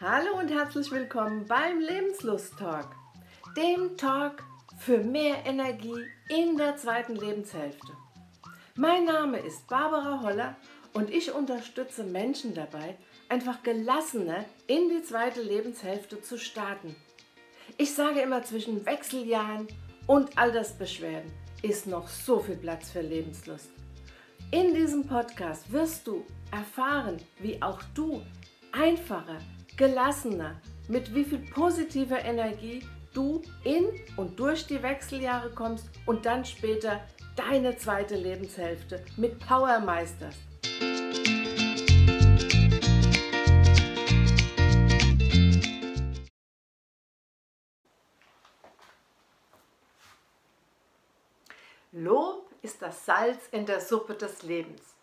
Hallo und herzlich willkommen beim Lebenslust-Talk, dem Talk für mehr Energie in der zweiten Lebenshälfte. Mein Name ist Barbara Holler und ich unterstütze Menschen dabei, einfach gelassener in die zweite Lebenshälfte zu starten. Ich sage immer, zwischen Wechseljahren und Altersbeschwerden ist noch so viel Platz für Lebenslust. In diesem Podcast wirst du erfahren, wie auch du einfacher, gelassener, mit wie viel positiver Energie du in und durch die Wechseljahre kommst und dann später deine zweite Lebenshälfte mit Power meisterst. Lob ist das Salz in der Suppe des Lebens.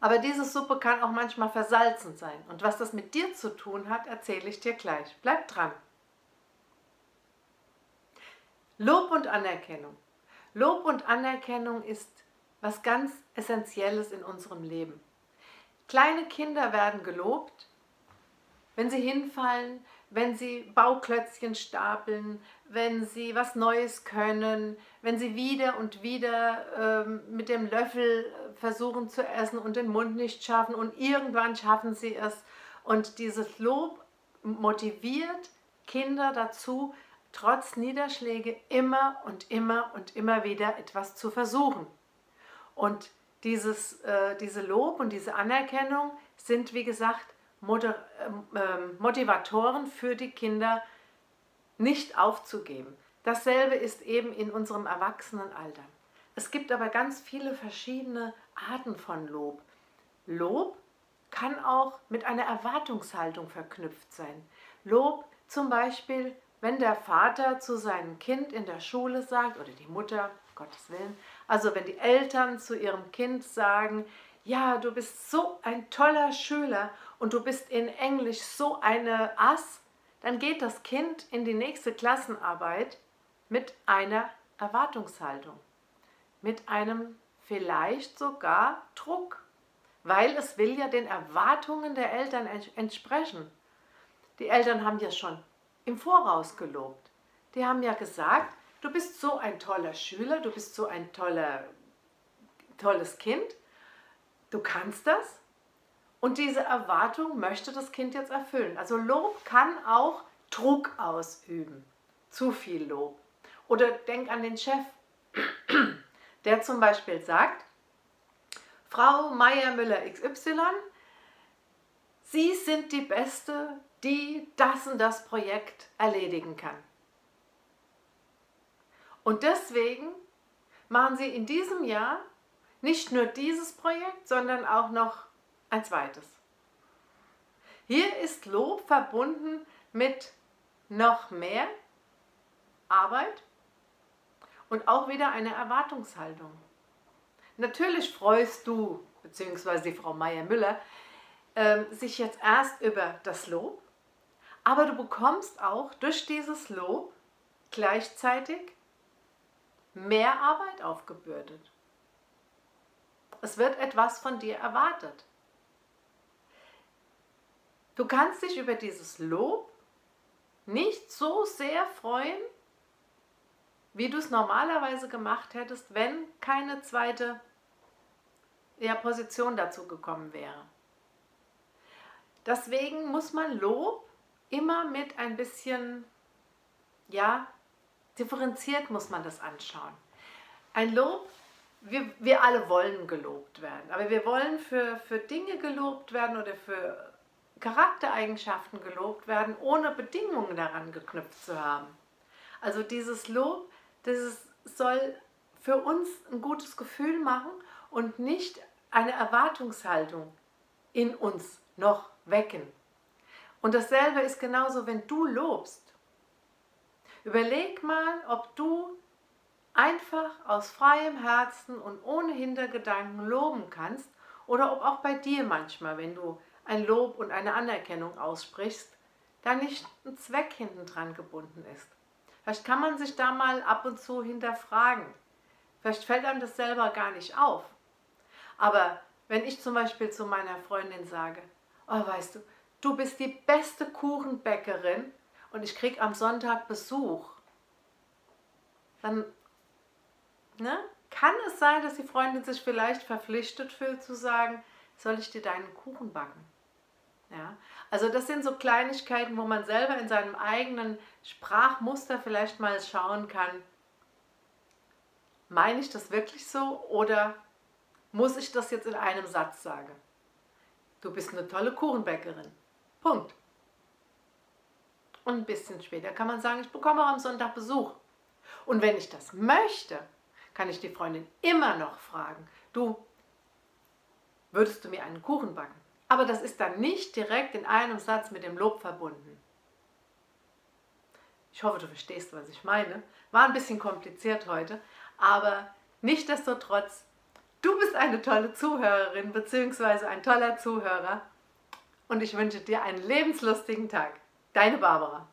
Aber diese Suppe kann auch manchmal versalzen sein. Und was das mit dir zu tun hat, erzähle ich dir gleich. Bleib dran. Lob und Anerkennung. Lob und Anerkennung ist was ganz Essentielles in unserem Leben. Kleine Kinder werden gelobt, wenn sie hinfallen, wenn sie Bauklötzchen stapeln, wenn sie was Neues können, wenn sie wieder und wieder ähm, mit dem Löffel versuchen zu essen und den Mund nicht schaffen und irgendwann schaffen sie es. Und dieses Lob motiviert Kinder dazu, trotz Niederschläge immer und immer und immer wieder etwas zu versuchen. Und dieses, äh, diese Lob und diese Anerkennung sind, wie gesagt, Moder äh, Motivatoren für die Kinder, nicht aufzugeben. Dasselbe ist eben in unserem Erwachsenenalter. Es gibt aber ganz viele verschiedene Arten von Lob. Lob kann auch mit einer Erwartungshaltung verknüpft sein. Lob zum Beispiel, wenn der Vater zu seinem Kind in der Schule sagt, oder die Mutter, Gottes Willen, also wenn die Eltern zu ihrem Kind sagen, ja, du bist so ein toller Schüler und du bist in Englisch so eine Ass, dann geht das Kind in die nächste Klassenarbeit mit einer Erwartungshaltung, mit einem vielleicht sogar Druck, weil es will ja den Erwartungen der Eltern entsprechen. Die Eltern haben ja schon im Voraus gelobt. Die haben ja gesagt, du bist so ein toller Schüler, du bist so ein toller, tolles Kind, du kannst das und diese Erwartung möchte das Kind jetzt erfüllen. Also Lob kann auch Druck ausüben. Zu viel Lob. Oder denk an den Chef, der zum Beispiel sagt, Frau Meier-Müller XY, Sie sind die Beste, die das und das Projekt erledigen kann. Und deswegen machen Sie in diesem Jahr nicht nur dieses Projekt, sondern auch noch ein zweites. Hier ist Lob verbunden mit noch mehr Arbeit und auch wieder eine Erwartungshaltung. Natürlich freust du, beziehungsweise die Frau Meier-Müller, äh, sich jetzt erst über das Lob, aber du bekommst auch durch dieses Lob gleichzeitig mehr Arbeit aufgebürdet. Es wird etwas von dir erwartet. Du kannst dich über dieses Lob nicht so sehr freuen, wie du es normalerweise gemacht hättest, wenn keine zweite ja, Position dazu gekommen wäre. Deswegen muss man Lob immer mit ein bisschen, ja, differenziert muss man das anschauen. Ein Lob, wir, wir alle wollen gelobt werden, aber wir wollen für, für Dinge gelobt werden oder für Charaktereigenschaften gelobt werden, ohne Bedingungen daran geknüpft zu haben. Also dieses Lob, das soll für uns ein gutes Gefühl machen und nicht eine Erwartungshaltung in uns noch wecken. Und dasselbe ist genauso, wenn du lobst. Überleg mal, ob du einfach aus freiem Herzen und ohne Hintergedanken loben kannst oder ob auch bei dir manchmal, wenn du ein Lob und eine Anerkennung aussprichst, da nicht ein Zweck hinten dran gebunden ist. Vielleicht kann man sich da mal ab und zu hinterfragen. Vielleicht fällt einem das selber gar nicht auf. Aber wenn ich zum Beispiel zu meiner Freundin sage, oh weißt du, du bist die beste Kuchenbäckerin und ich krieg am Sonntag Besuch, dann ne, kann es sein, dass die Freundin sich vielleicht verpflichtet fühlt zu sagen, soll ich dir deinen Kuchen backen? Ja, also das sind so Kleinigkeiten, wo man selber in seinem eigenen Sprachmuster vielleicht mal schauen kann, meine ich das wirklich so oder muss ich das jetzt in einem Satz sagen? Du bist eine tolle Kuchenbäckerin. Punkt. Und ein bisschen später kann man sagen, ich bekomme auch am Sonntag Besuch. Und wenn ich das möchte, kann ich die Freundin immer noch fragen, du, würdest du mir einen Kuchen backen? Aber das ist dann nicht direkt in einem Satz mit dem Lob verbunden. Ich hoffe, du verstehst, was ich meine. War ein bisschen kompliziert heute, aber nichtdestotrotz, du bist eine tolle Zuhörerin bzw. ein toller Zuhörer und ich wünsche dir einen lebenslustigen Tag. Deine Barbara.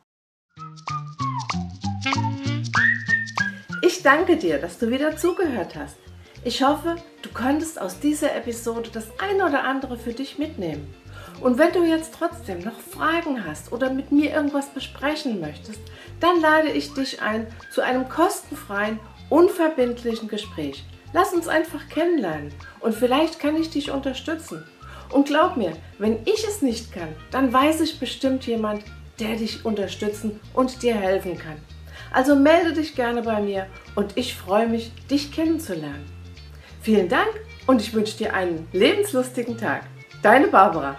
Ich danke dir, dass du wieder zugehört hast. Ich hoffe, du konntest aus dieser Episode das eine oder andere für dich mitnehmen. Und wenn du jetzt trotzdem noch Fragen hast oder mit mir irgendwas besprechen möchtest, dann lade ich dich ein zu einem kostenfreien, unverbindlichen Gespräch. Lass uns einfach kennenlernen und vielleicht kann ich dich unterstützen. Und glaub mir, wenn ich es nicht kann, dann weiß ich bestimmt jemand, der dich unterstützen und dir helfen kann. Also melde dich gerne bei mir und ich freue mich, dich kennenzulernen. Vielen Dank und ich wünsche dir einen lebenslustigen Tag. Deine Barbara.